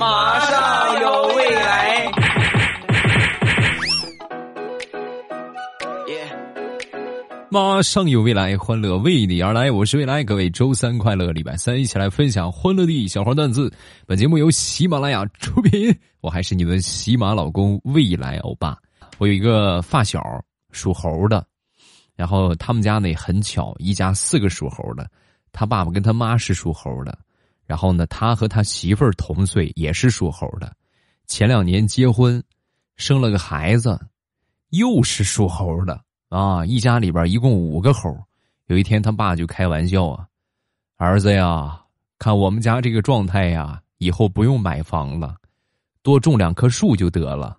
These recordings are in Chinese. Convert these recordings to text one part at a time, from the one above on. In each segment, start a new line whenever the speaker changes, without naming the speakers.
马上有未来。
马上有未来，欢乐为你而来。我是未来，各位周三快乐，礼拜三一起来分享欢乐的小花段子。本节目由喜马拉雅出品，我还是你们喜马老公未来欧巴。我有一个发小属猴的，然后他们家呢很巧，一家四个属猴的，他爸爸跟他妈是属猴的，然后呢他和他媳妇儿同岁，也是属猴的。前两年结婚，生了个孩子，又是属猴的。啊，一家里边一共五个猴。有一天，他爸就开玩笑啊：“儿子呀，看我们家这个状态呀，以后不用买房了，多种两棵树就得了。”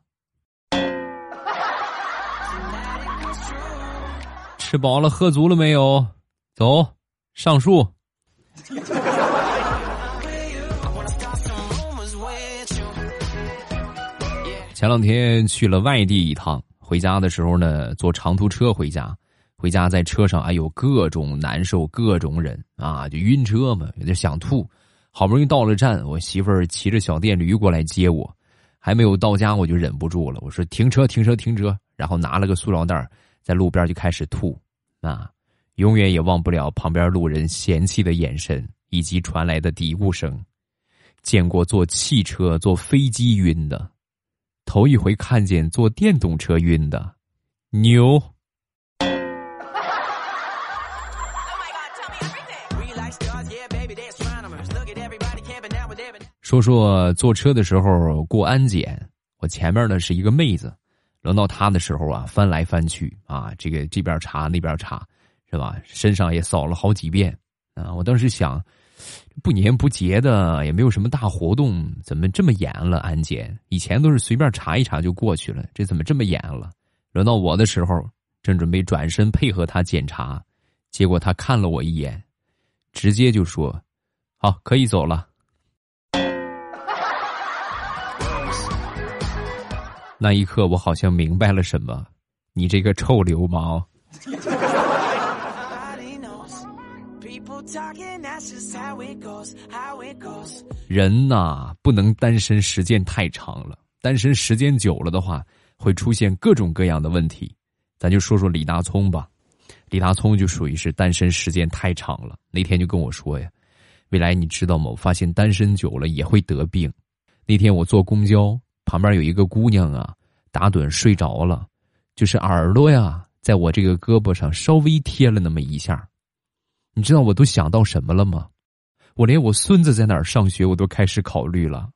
吃饱了喝足了没有？走上树。前两天去了外地一趟。回家的时候呢，坐长途车回家，回家在车上，哎呦，各种难受，各种忍啊，就晕车嘛，有点想吐。好不容易到了站，我媳妇儿骑着小电驴过来接我，还没有到家我就忍不住了，我说停车，停车，停车，然后拿了个塑料袋在路边就开始吐，啊，永远也忘不了旁边路人嫌弃的眼神以及传来的嘀咕声。见过坐汽车、坐飞机晕的。头一回看见坐电动车晕的，牛。说说坐车的时候过安检，我前面呢是一个妹子，轮到她的时候啊，翻来翻去啊，这个这边查那边查，是吧？身上也扫了好几遍啊，我当时想。不年不节的，也没有什么大活动，怎么这么严了？安检以前都是随便查一查就过去了，这怎么这么严了？轮到我的时候，正准备转身配合他检查，结果他看了我一眼，直接就说：“好，可以走了。”那一刻，我好像明白了什么，你这个臭流氓！人呐，不能单身时间太长了。单身时间久了的话，会出现各种各样的问题。咱就说说李大聪吧，李大聪就属于是单身时间太长了。那天就跟我说呀：“未来你知道吗？我发现单身久了也会得病。”那天我坐公交，旁边有一个姑娘啊，打盹睡着了，就是耳朵呀，在我这个胳膊上稍微贴了那么一下。你知道我都想到什么了吗？我连我孙子在哪儿上学，我都开始考虑了。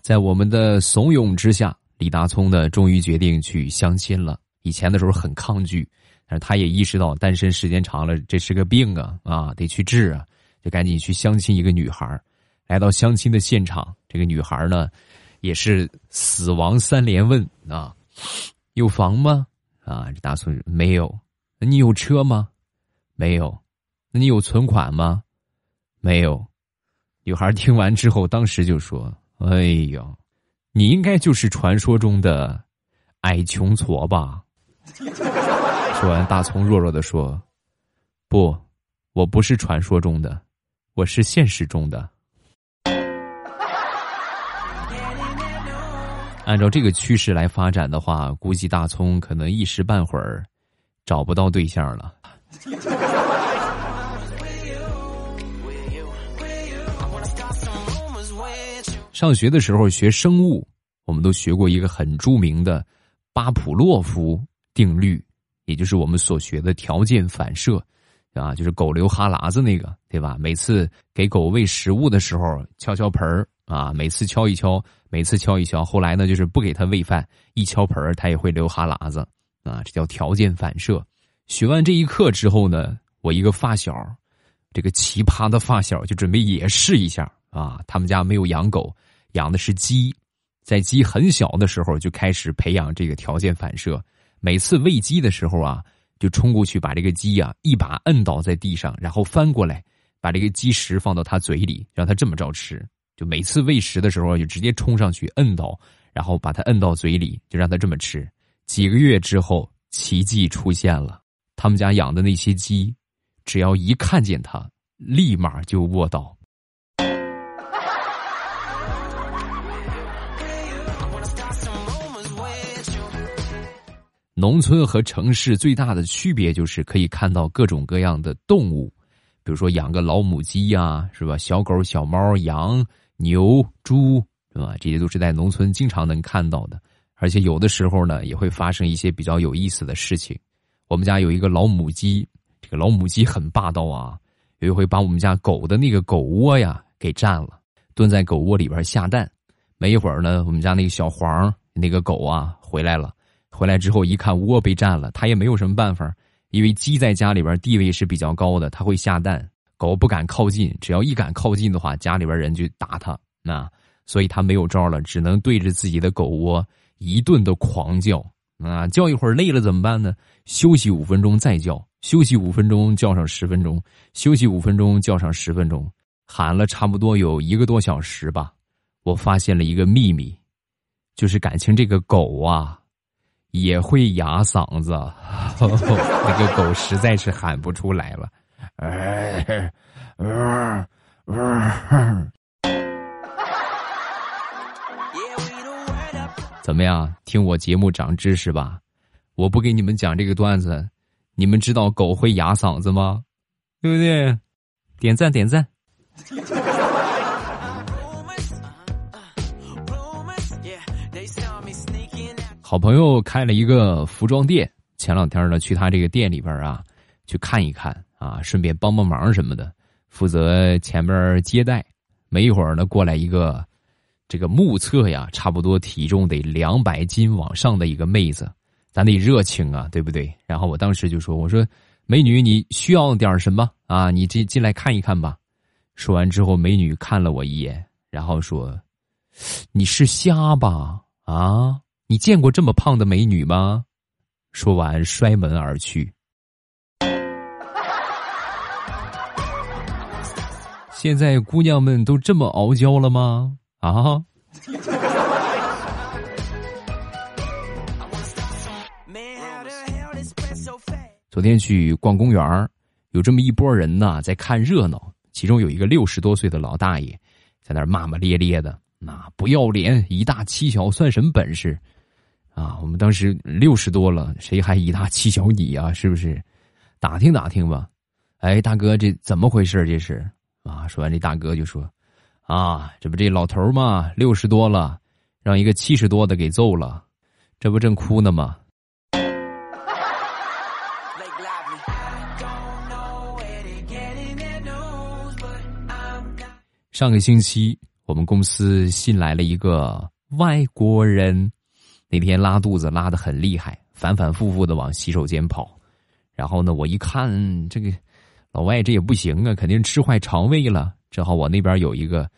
在我们的怂恿之下，李大聪呢，终于决定去相亲了。以前的时候很抗拒，但是他也意识到单身时间长了，这是个病啊啊，得去治啊，就赶紧去相亲一个女孩来到相亲的现场，这个女孩呢。也是死亡三连问啊，有房吗？啊，这大孙没有。你有车吗？没有。那你有存款吗？没有。女孩听完之后，当时就说：“哎呦，你应该就是传说中的矮穷矬吧？” 说完，大葱弱弱的说：“不，我不是传说中的，我是现实中的。”按照这个趋势来发展的话，估计大葱可能一时半会儿找不到对象了。上学的时候学生物，我们都学过一个很著名的巴甫洛夫定律，也就是我们所学的条件反射，啊，就是狗流哈喇子那个，对吧？每次给狗喂食物的时候，敲敲盆儿。啊，每次敲一敲，每次敲一敲，后来呢，就是不给它喂饭，一敲盆儿，他也会流哈喇子，啊，这叫条件反射。学完这一课之后呢，我一个发小，这个奇葩的发小就准备也试一下啊。他们家没有养狗，养的是鸡，在鸡很小的时候就开始培养这个条件反射。每次喂鸡的时候啊，就冲过去把这个鸡呀一把摁倒在地上，然后翻过来把这个鸡食放到他嘴里，让他这么着吃。就每次喂食的时候，就直接冲上去摁倒，然后把它摁到嘴里，就让它这么吃。几个月之后，奇迹出现了，他们家养的那些鸡，只要一看见它，立马就卧倒。农村和城市最大的区别就是可以看到各种各样的动物，比如说养个老母鸡呀，是吧？小狗、小猫、羊、牛、猪，是吧？这些都是在农村经常能看到的，而且有的时候呢，也会发生一些比较有意思的事情。我们家有一个老母鸡，这个老母鸡很霸道啊，有一回把我们家狗的那个狗窝呀给占了，蹲在狗窝里边下蛋。没一会儿呢，我们家那个小黄那个狗啊回来了。回来之后一看窝被占了，他也没有什么办法，因为鸡在家里边地位是比较高的，它会下蛋，狗不敢靠近，只要一敢靠近的话，家里边人就打它，那所以他没有招了，只能对着自己的狗窝一顿的狂叫，啊，叫一会儿累了怎么办呢？休息五分钟再叫，休息五分钟叫上十分钟，休息五分钟叫上十分钟，喊了差不多有一个多小时吧，我发现了一个秘密，就是感情这个狗啊。也会哑嗓子，那个狗实在是喊不出来了。哎 怎么样？听我节目长知识吧！我不给你们讲这个段子，你们知道狗会哑嗓子吗？对不对？点赞点赞。好朋友开了一个服装店，前两天呢去他这个店里边啊，去看一看啊，顺便帮帮忙什么的，负责前边接待。没一会儿呢，过来一个这个目测呀，差不多体重得两百斤往上的一个妹子，咱得热情啊，对不对？然后我当时就说：“我说美女，你需要点什么啊？你进进来看一看吧。”说完之后，美女看了我一眼，然后说：“你是瞎吧？啊？”你见过这么胖的美女吗？说完摔门而去。现在姑娘们都这么傲娇了吗？啊！昨天去逛公园有这么一拨人呢，在看热闹。其中有一个六十多岁的老大爷，在那骂骂咧咧的，那不要脸，以大欺小，算什么本事？啊，我们当时六十多了，谁还以大欺小你啊？是不是？打听打听吧。哎，大哥，这怎么回事？这是啊。说完，这大哥就说：“啊，这不这老头嘛，六十多了，让一个七十多的给揍了，这不正哭呢吗？”上个星期，我们公司新来了一个外国人。那天拉肚子拉的很厉害，反反复复的往洗手间跑，然后呢，我一看这个老外这也不行啊，肯定吃坏肠胃了。正好我那边有一个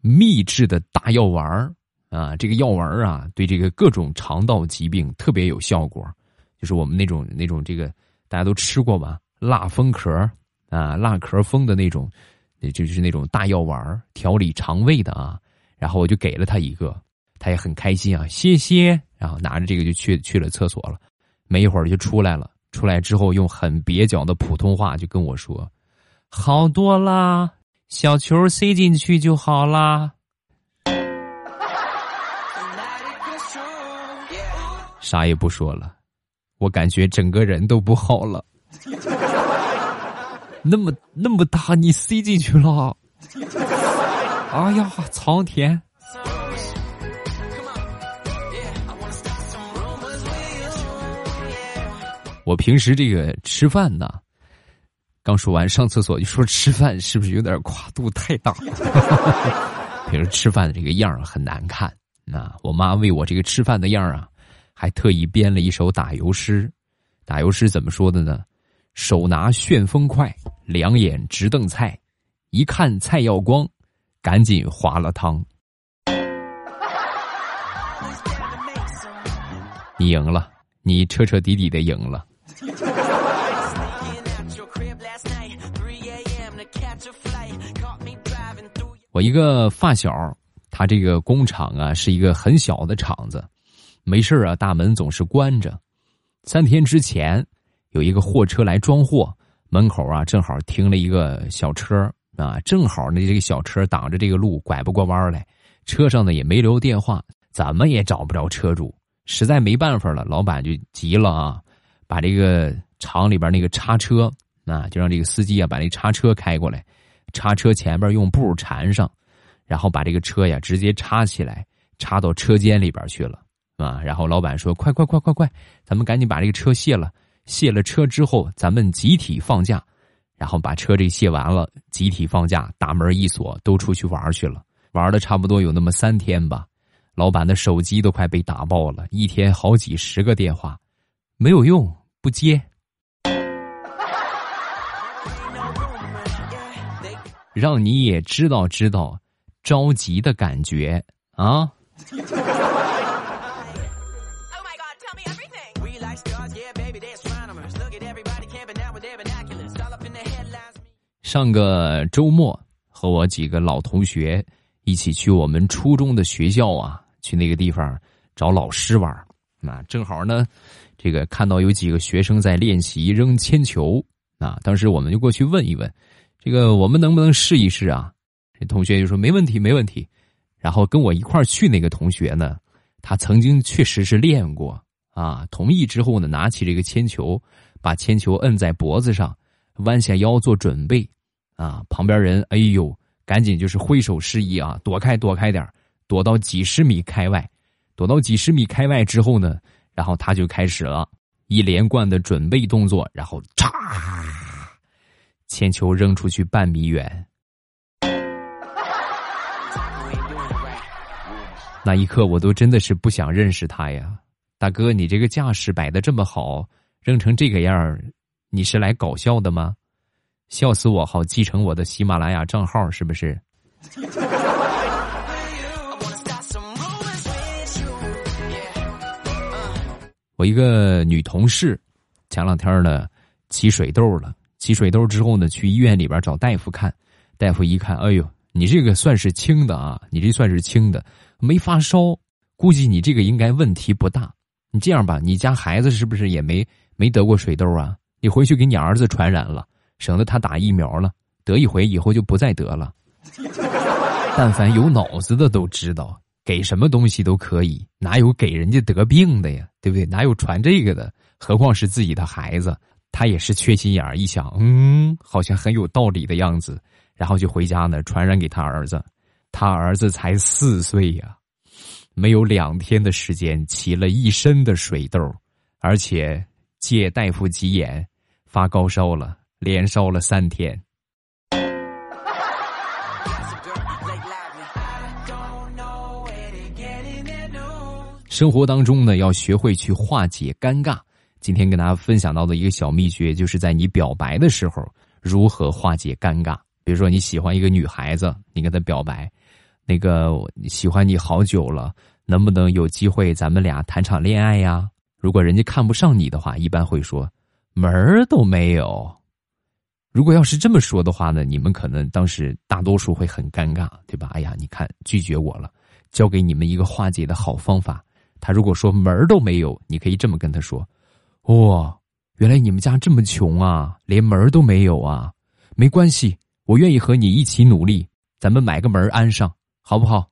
秘制的大药丸啊，这个药丸啊，对这个各种肠道疾病特别有效果，就是我们那种那种这个大家都吃过吧，辣蜂壳啊，辣壳蜂的那种，就是那种大药丸调理肠胃的啊。然后我就给了他一个。他也很开心啊，谢谢。然后拿着这个就去去了厕所了，没一会儿就出来了。出来之后用很蹩脚的普通话就跟我说：“好多啦，小球塞进去就好啦。”啥也不说了，我感觉整个人都不好了。那么那么大，你塞进去了？哎呀，苍天！我平时这个吃饭呢，刚说完上厕所就说吃饭，是不是有点跨度太大？平时吃饭的这个样儿很难看。那我妈为我这个吃饭的样儿啊，还特意编了一首打油诗。打油诗怎么说的呢？手拿旋风筷，两眼直瞪菜，一看菜要光，赶紧划了汤。你赢了，你彻彻底底的赢了。我一个发小，他这个工厂啊是一个很小的厂子，没事啊，大门总是关着。三天之前，有一个货车来装货，门口啊正好停了一个小车啊，正好呢这个小车挡着这个路，拐不过弯来。车上呢也没留电话，怎么也找不着车主，实在没办法了，老板就急了啊，把这个厂里边那个叉车啊，就让这个司机啊把那叉车开过来，叉车前边用布缠上，然后把这个车呀直接插起来，插到车间里边去了啊。然后老板说：“快快快快快，咱们赶紧把这个车卸了。”卸了车之后，咱们集体放假，然后把车这卸完了，集体放假，大门一锁，都出去玩去了。玩了差不多有那么三天吧，老板的手机都快被打爆了，一天好几十个电话，没有用，不接。让你也知道知道着急的感觉啊！上个周末和我几个老同学一起去我们初中的学校啊，去那个地方找老师玩。那正好呢，这个看到有几个学生在练习扔铅球。啊，当时我们就过去问一问，这个我们能不能试一试啊？这同学就说没问题，没问题。然后跟我一块去那个同学呢，他曾经确实是练过啊。同意之后呢，拿起这个铅球，把铅球摁在脖子上，弯下腰做准备。啊！旁边人，哎呦，赶紧就是挥手示意啊，躲开，躲开点躲到几十米开外。躲到几十米开外之后呢，然后他就开始了一连贯的准备动作，然后嚓，铅球扔出去半米远。那一刻，我都真的是不想认识他呀，大哥，你这个架势摆的这么好，扔成这个样儿你是来搞笑的吗？笑死我！好继承我的喜马拉雅账号是不是？我一个女同事，前两天呢起水痘了。起水痘之后呢，去医院里边找大夫看。大夫一看，哎呦，你这个算是轻的啊，你这算是轻的，没发烧，估计你这个应该问题不大。你这样吧，你家孩子是不是也没没得过水痘啊？你回去给你儿子传染了。省得他打疫苗了，得一回以后就不再得了。但凡有脑子的都知道，给什么东西都可以，哪有给人家得病的呀？对不对？哪有传这个的？何况是自己的孩子，他也是缺心眼儿，一想，嗯，好像很有道理的样子，然后就回家呢，传染给他儿子。他儿子才四岁呀，没有两天的时间，起了一身的水痘，而且借大夫吉言，发高烧了。连烧了三天。生活当中呢，要学会去化解尴尬。今天跟大家分享到的一个小秘诀，就是在你表白的时候，如何化解尴尬。比如说你喜欢一个女孩子，你跟她表白，那个喜欢你好久了，能不能有机会咱们俩谈场恋爱呀？如果人家看不上你的话，一般会说门儿都没有。如果要是这么说的话呢，你们可能当时大多数会很尴尬，对吧？哎呀，你看拒绝我了，教给你们一个化解的好方法。他如果说门儿都没有，你可以这么跟他说：“哇，原来你们家这么穷啊，连门儿都没有啊！没关系，我愿意和你一起努力，咱们买个门安上，好不好？”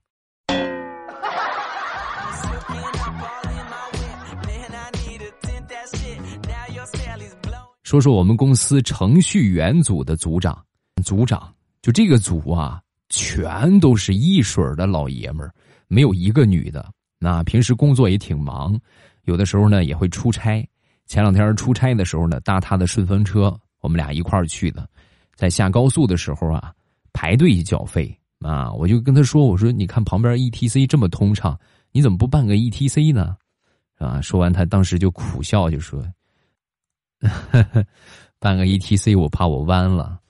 说说我们公司程序员组的组长，组长就这个组啊，全都是一水的老爷们儿，没有一个女的。那平时工作也挺忙，有的时候呢也会出差。前两天出差的时候呢，搭他的顺风车，我们俩一块儿去的。在下高速的时候啊，排队缴费啊，我就跟他说：“我说你看旁边 E T C 这么通畅，你怎么不办个 E T C 呢？”啊，说完他当时就苦笑，就说。办个 E T C，我怕我弯了。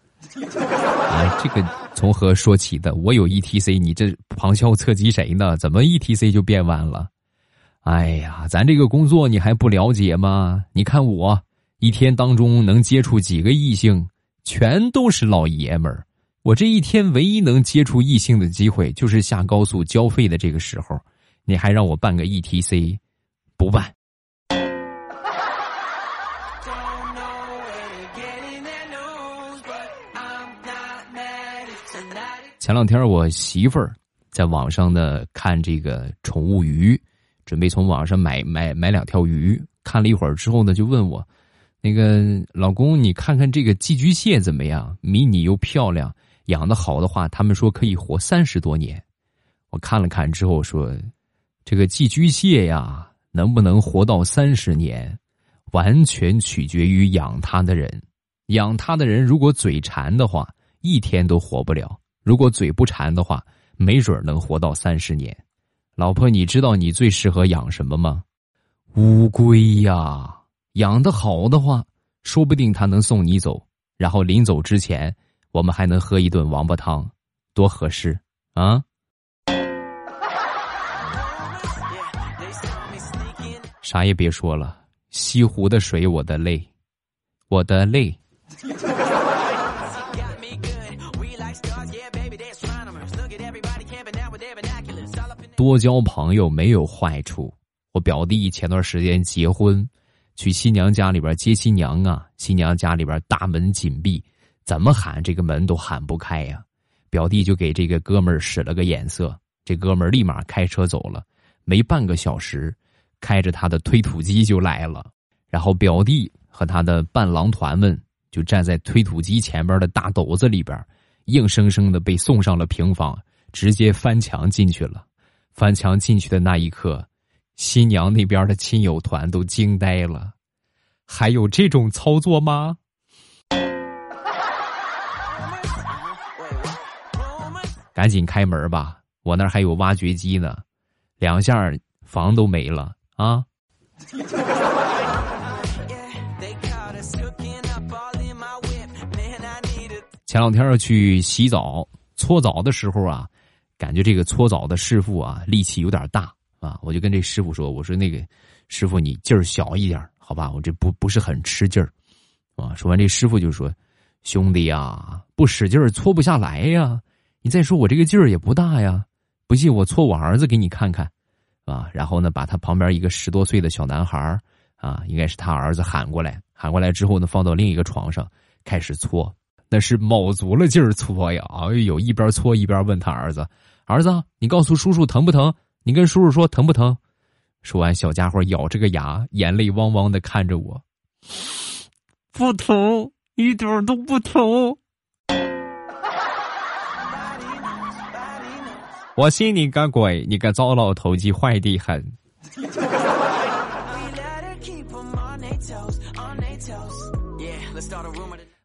啊，这个从何说起的？我有 E T C，你这旁敲侧击谁呢？怎么 E T C 就变弯了？哎呀，咱这个工作你还不了解吗？你看我一天当中能接触几个异性，全都是老爷们儿。我这一天唯一能接触异性的机会，就是下高速交费的这个时候。你还让我办个 E T C，不办。前两天我媳妇儿在网上呢看这个宠物鱼，准备从网上买买买两条鱼。看了一会儿之后呢，就问我：“那个老公，你看看这个寄居蟹怎么样？迷你又漂亮，养的好的话，他们说可以活三十多年。”我看了看之后说：“这个寄居蟹呀，能不能活到三十年，完全取决于养它的人。养它的人如果嘴馋的话，一天都活不了。”如果嘴不馋的话，没准能活到三十年。老婆，你知道你最适合养什么吗？乌龟呀，养的好的话，说不定它能送你走，然后临走之前，我们还能喝一顿王八汤，多合适啊！啥也别说了，西湖的水，我的泪，我的泪。多交朋友没有坏处。我表弟前段时间结婚，去新娘家里边接新娘啊，新娘家里边大门紧闭，怎么喊这个门都喊不开呀。表弟就给这个哥们使了个眼色，这哥们立马开车走了，没半个小时，开着他的推土机就来了。然后表弟和他的伴郎团们就站在推土机前边的大斗子里边，硬生生的被送上了平房，直接翻墙进去了。翻墙进去的那一刻，新娘那边的亲友团都惊呆了。还有这种操作吗？赶紧开门吧，我那儿还有挖掘机呢，两下房都没了啊！前两天去洗澡搓澡的时候啊。感觉这个搓澡的师傅啊，力气有点大啊！我就跟这师傅说：“我说那个师傅，你劲儿小一点，好吧？我这不不是很吃劲儿啊。”说完，这师傅就说：“兄弟呀，不使劲儿搓不下来呀！你再说我这个劲儿也不大呀，不信我搓我儿子给你看看啊！”然后呢，把他旁边一个十多岁的小男孩啊，应该是他儿子喊过来，喊过来之后呢，放到另一个床上开始搓。那是卯足了劲儿搓呀！哎呦，一边搓一边问他儿子：“儿子，你告诉叔叔疼不疼？你跟叔叔说疼不疼？”说完，小家伙咬着个牙，眼泪汪汪的看着我：“不疼，一点都不疼。”我信你个鬼！你个糟老头子，坏的很。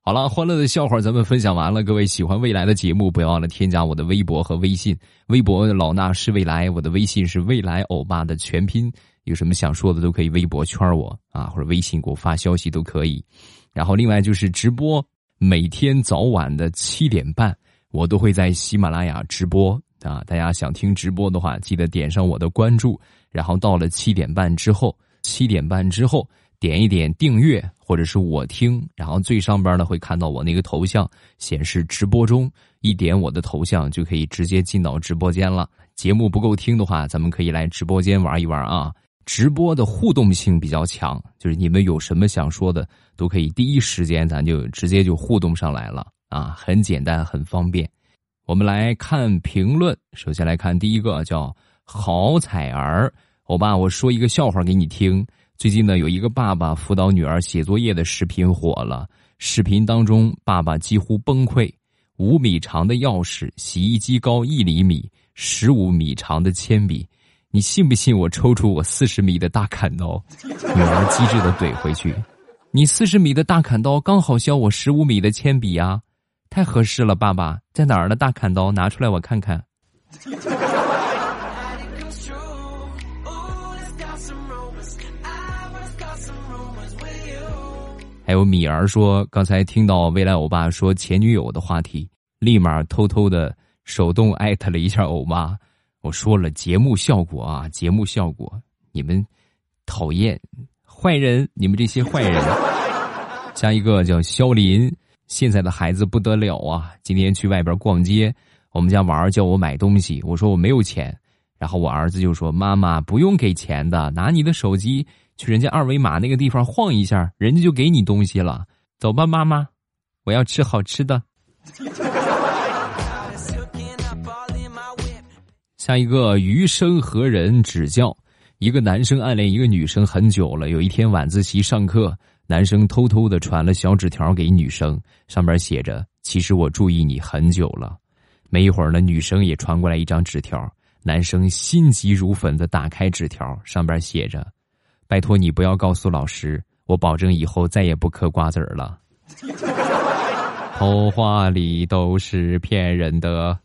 好了，欢乐的笑话咱们分享完了。各位喜欢未来的节目，不要忘了添加我的微博和微信。微博老衲是未来，我的微信是未来欧巴的全拼。有什么想说的都可以微博圈我啊，或者微信给我发消息都可以。然后另外就是直播，每天早晚的七点半，我都会在喜马拉雅直播啊。大家想听直播的话，记得点上我的关注。然后到了七点半之后，七点半之后。点一点订阅，或者是我听，然后最上边呢会看到我那个头像显示直播中，一点我的头像就可以直接进到直播间了。节目不够听的话，咱们可以来直播间玩一玩啊！直播的互动性比较强，就是你们有什么想说的，都可以第一时间咱就直接就互动上来了啊，很简单，很方便。我们来看评论，首先来看第一个叫好彩儿，欧巴，我说一个笑话给你听。最近呢，有一个爸爸辅导女儿写作业的视频火了。视频当中，爸爸几乎崩溃。五米长的钥匙，洗衣机高一厘米，十五米长的铅笔，你信不信我抽出我四十米的大砍刀？女儿机智的怼回去：“你四十米的大砍刀刚好削我十五米的铅笔啊，太合适了，爸爸在哪儿呢？大砍刀拿出来我看看。”还有米儿说，刚才听到未来欧巴说前女友的话题，立马偷偷的手动艾特了一下欧巴。我说了节目效果啊，节目效果，你们讨厌坏人，你们这些坏人。下一个叫肖林，现在的孩子不得了啊！今天去外边逛街，我们家娃儿叫我买东西，我说我没有钱，然后我儿子就说：“妈妈不用给钱的，拿你的手机。”去人家二维码那个地方晃一下，人家就给你东西了。走吧，妈妈，我要吃好吃的。下一个余生何人指教？一个男生暗恋一个女生很久了，有一天晚自习上课，男生偷偷的传了小纸条给女生，上面写着：“其实我注意你很久了。”没一会儿呢，女生也传过来一张纸条，男生心急如焚的打开纸条，上边写着：“拜托你不要告诉老师，我保证以后再也不嗑瓜子儿了。”童话里都是骗人的。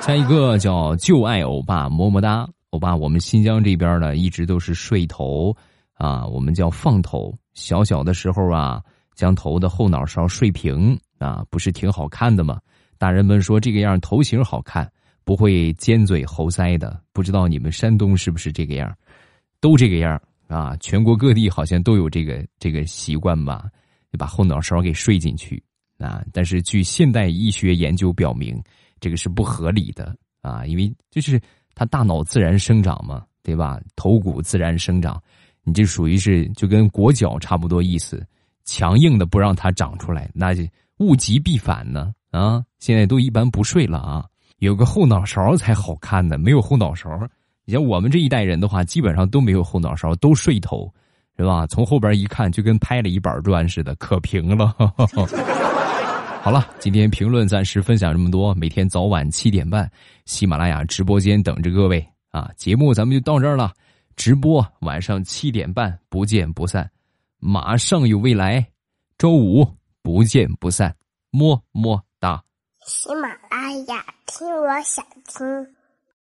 下一个叫旧爱欧巴么么哒，欧巴，我们新疆这边呢一直都是睡头，啊，我们叫放头。小小的时候啊，将头的后脑勺睡平啊，不是挺好看的吗？大人们说这个样头型好看，不会尖嘴猴腮的。不知道你们山东是不是这个样？都这个样啊？全国各地好像都有这个这个习惯吧？就把后脑勺给睡进去啊。但是据现代医学研究表明。这个是不合理的啊，因为就是他大脑自然生长嘛，对吧？头骨自然生长，你这属于是就跟裹脚差不多意思，强硬的不让它长出来，那就物极必反呢啊！现在都一般不睡了啊，有个后脑勺才好看呢，没有后脑勺，你像我们这一代人的话，基本上都没有后脑勺，都睡头，是吧？从后边一看，就跟拍了一板砖似的，可平了。好了，今天评论暂时分享这么多。每天早晚七点半，喜马拉雅直播间等着各位啊！节目咱们就到这儿了，直播晚上七点半不见不散，马上有未来，周五不见不散，么么哒。
喜马拉雅听，我想听。